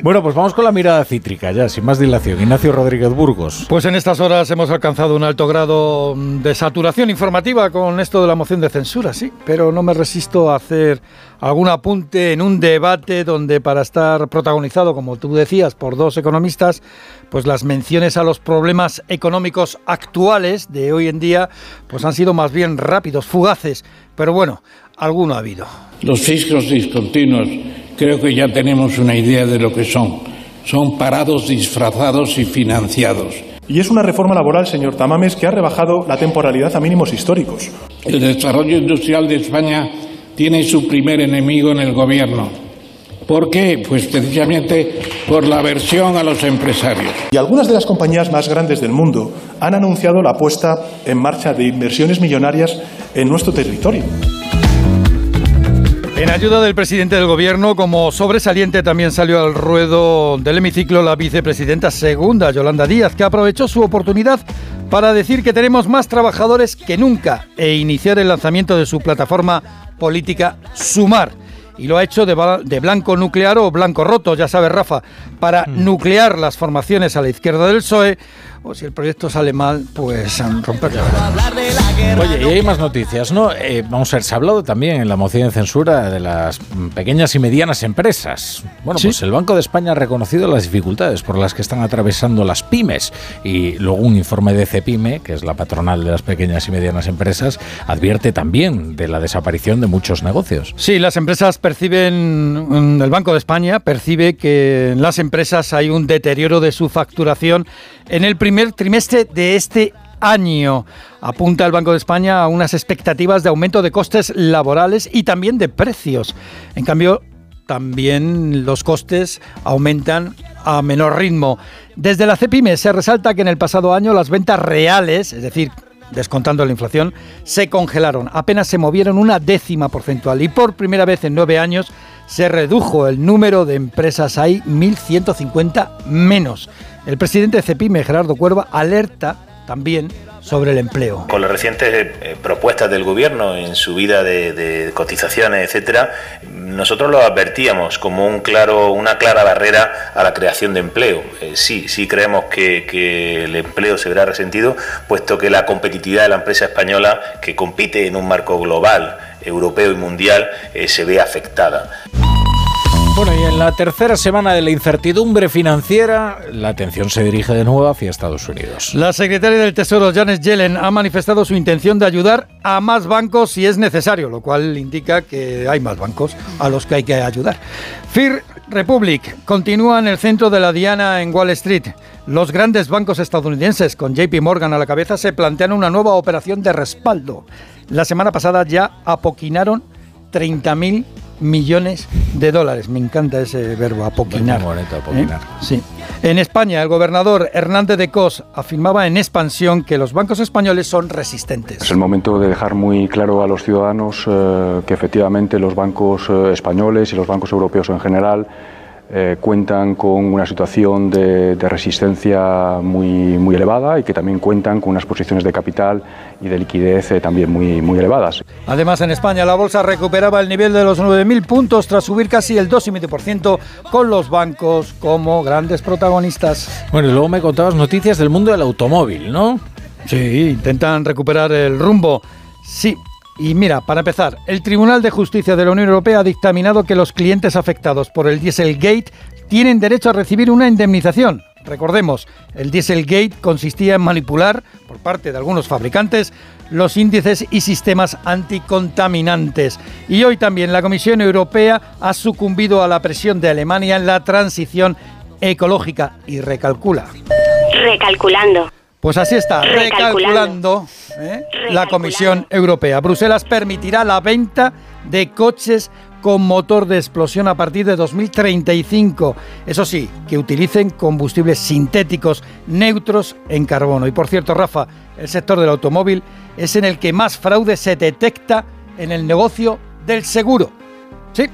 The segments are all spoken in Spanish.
Bueno, pues vamos con la mirada cítrica ya, sin más dilación. Ignacio Rodríguez Burgos. Pues en estas horas hemos alcanzado un alto grado de saturación informativa con esto de la moción de censura, sí, pero no me resisto a hacer algún apunte en un debate donde para estar protagonizado, como tú decías, por dos economistas, pues las menciones a los problemas económicos actuales de hoy en día pues han sido más bien rápidos, fugaces, pero bueno, alguno ha habido. Los fiscos discontinuos creo que ya tenemos una idea de lo que son. Son parados disfrazados y financiados. Y es una reforma laboral, señor Tamames, que ha rebajado la temporalidad a mínimos históricos. El desarrollo industrial de España tiene su primer enemigo en el gobierno. ¿Por qué? Pues precisamente por la aversión a los empresarios. Y algunas de las compañías más grandes del mundo han anunciado la puesta en marcha de inversiones millonarias en nuestro territorio. En ayuda del presidente del gobierno, como sobresaliente también salió al ruedo del hemiciclo la vicepresidenta segunda, Yolanda Díaz, que aprovechó su oportunidad para decir que tenemos más trabajadores que nunca e iniciar el lanzamiento de su plataforma política Sumar. Y lo ha hecho de, blanco nuclear o blanco roto, ya sabes, Rafa, para mm. nuclear las formaciones a la izquierda del PSOE o si el proyecto sale mal, pues romperlo. Oye, y hay más noticias, ¿no? Eh, vamos a ver, se ha hablado también en la moción de censura de las pequeñas y medianas empresas. Bueno, pues el Banco de España ha reconocido las dificultades por las que están atravesando las pymes y luego un informe de CEPIME, que es la patronal de las pequeñas y medianas empresas, advierte también de la desaparición de muchos negocios. Sí, las empresas perciben, mm, el Banco de España percibe que las empresas hay un deterioro de su facturación en el primer trimestre de este año. Apunta el Banco de España a unas expectativas de aumento de costes laborales y también de precios. En cambio, también los costes aumentan a menor ritmo. Desde la CEPIME se resalta que en el pasado año las ventas reales, es decir, descontando la inflación, se congelaron. Apenas se movieron una décima porcentual y por primera vez en nueve años se redujo el número de empresas. Hay 1.150 menos. El presidente de CEPIME, Gerardo Cuerva, alerta también sobre el empleo. Con las recientes eh, propuestas del gobierno en subida de, de cotizaciones, etcétera, nosotros lo advertíamos como un claro, una clara barrera a la creación de empleo. Eh, sí, sí creemos que, el empleo se verá resentido, puesto que la competitividad de la empresa española, que compite en un marco global, europeo y mundial, eh, se ve afectada. Bueno, y en la tercera semana de la incertidumbre financiera, la atención se dirige de nuevo hacia Estados Unidos. La secretaria del Tesoro, Janet Yellen, ha manifestado su intención de ayudar a más bancos si es necesario, lo cual indica que hay más bancos a los que hay que ayudar. Fear Republic continúa en el centro de la diana en Wall Street. Los grandes bancos estadounidenses, con JP Morgan a la cabeza, se plantean una nueva operación de respaldo. La semana pasada ya apoquinaron 30.000 millones de dólares. Me encanta ese verbo, apoquinar. ¿Eh? Sí. En España, el gobernador Hernández de Cos afirmaba en expansión que los bancos españoles son resistentes. Es el momento de dejar muy claro a los ciudadanos eh, que efectivamente los bancos eh, españoles y los bancos europeos en general eh, cuentan con una situación de, resistencia muy, muy elevada y que también cuentan con unas posiciones de capital y de liquidez eh, también muy, muy elevadas. Además, en España la bolsa recuperaba el nivel de los 9.000 puntos tras subir casi el 2,5% con los bancos como grandes protagonistas. Bueno, y luego me contabas noticias del mundo del automóvil, ¿no? Sí, intentan recuperar el rumbo. Sí, y mira, para empezar, el Tribunal de Justicia de la Unión Europea ha dictaminado que los clientes afectados por el Dieselgate tienen derecho a recibir una indemnización. Recordemos, el Dieselgate consistía en manipular, por parte de algunos fabricantes, los índices y sistemas anticontaminantes. Y hoy también la Comisión Europea ha sucumbido a la presión de Alemania en la transición ecológica y recalcula. Recalculando. Pues así está, recalculando, ¿eh? la Comisión Europea. Bruselas permitirá la venta de coches con motor de explosión a partir de 2035. Eso sí, que utilicen combustibles sintéticos neutros en carbono. Y por cierto, Rafa, el sector del automóvil es en el que más fraude se detecta en el negocio del seguro. Sí,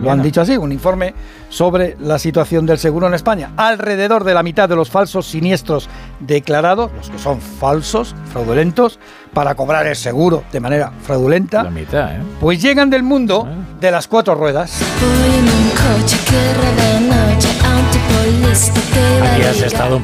lo han dicho así, un informe sobre la situación del seguro en España. Alrededor de la mitad de los falsos siniestros declarados, los que son falsos, fraudulentos, para cobrar el seguro de manera fraudulenta, la mitad, ¿eh? pues llegan del mundo ah. de las cuatro ruedas. un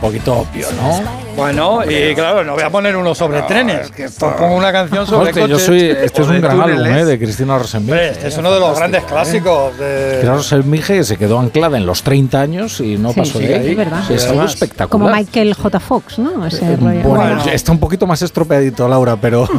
poquito obvio, ¿no? Bueno, y claro, no voy a poner uno sobre trenes, que pongo una canción sobre Hostia, yo coches soy, este es un gran álbum. ¿eh? de Cristina. Hombre, este es uno de los grandes clásicos. De... Cristina Rosenbich se quedó anclada en los 30 años y no Sí, pasó sí, de ahí. es verdad. Sí, es algo espectacular. Como Michael J. Fox, ¿no? Ese Eh, rollo. Bueno, Bueno. está un poquito más estropeadito, Laura, pero.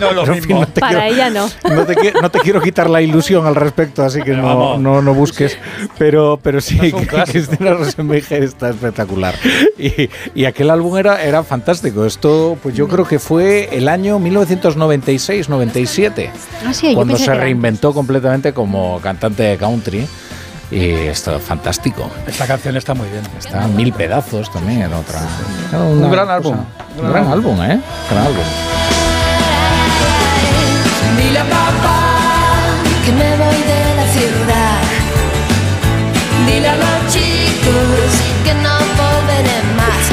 No, lo pero, mismo. no te Para quiero- ella no. No te, no te quiero quitar la ilusión al respecto, así que no, no, no busques. Pero, pero sí, Es un que clásico. Cristina Rosenbich está espectacular. Y, y aquel álbum era, era fantástico. Esto, pues yo creo que fue el año 1996-97, Ah, sí, cuando se que era reinventó completamente como cantante de country. Y esto fantástico. Esta canción está muy bien. Está en mil pedazos también en otra. Un gran cosa- álbum. Un gran álbum, ¿eh? Gran álbum.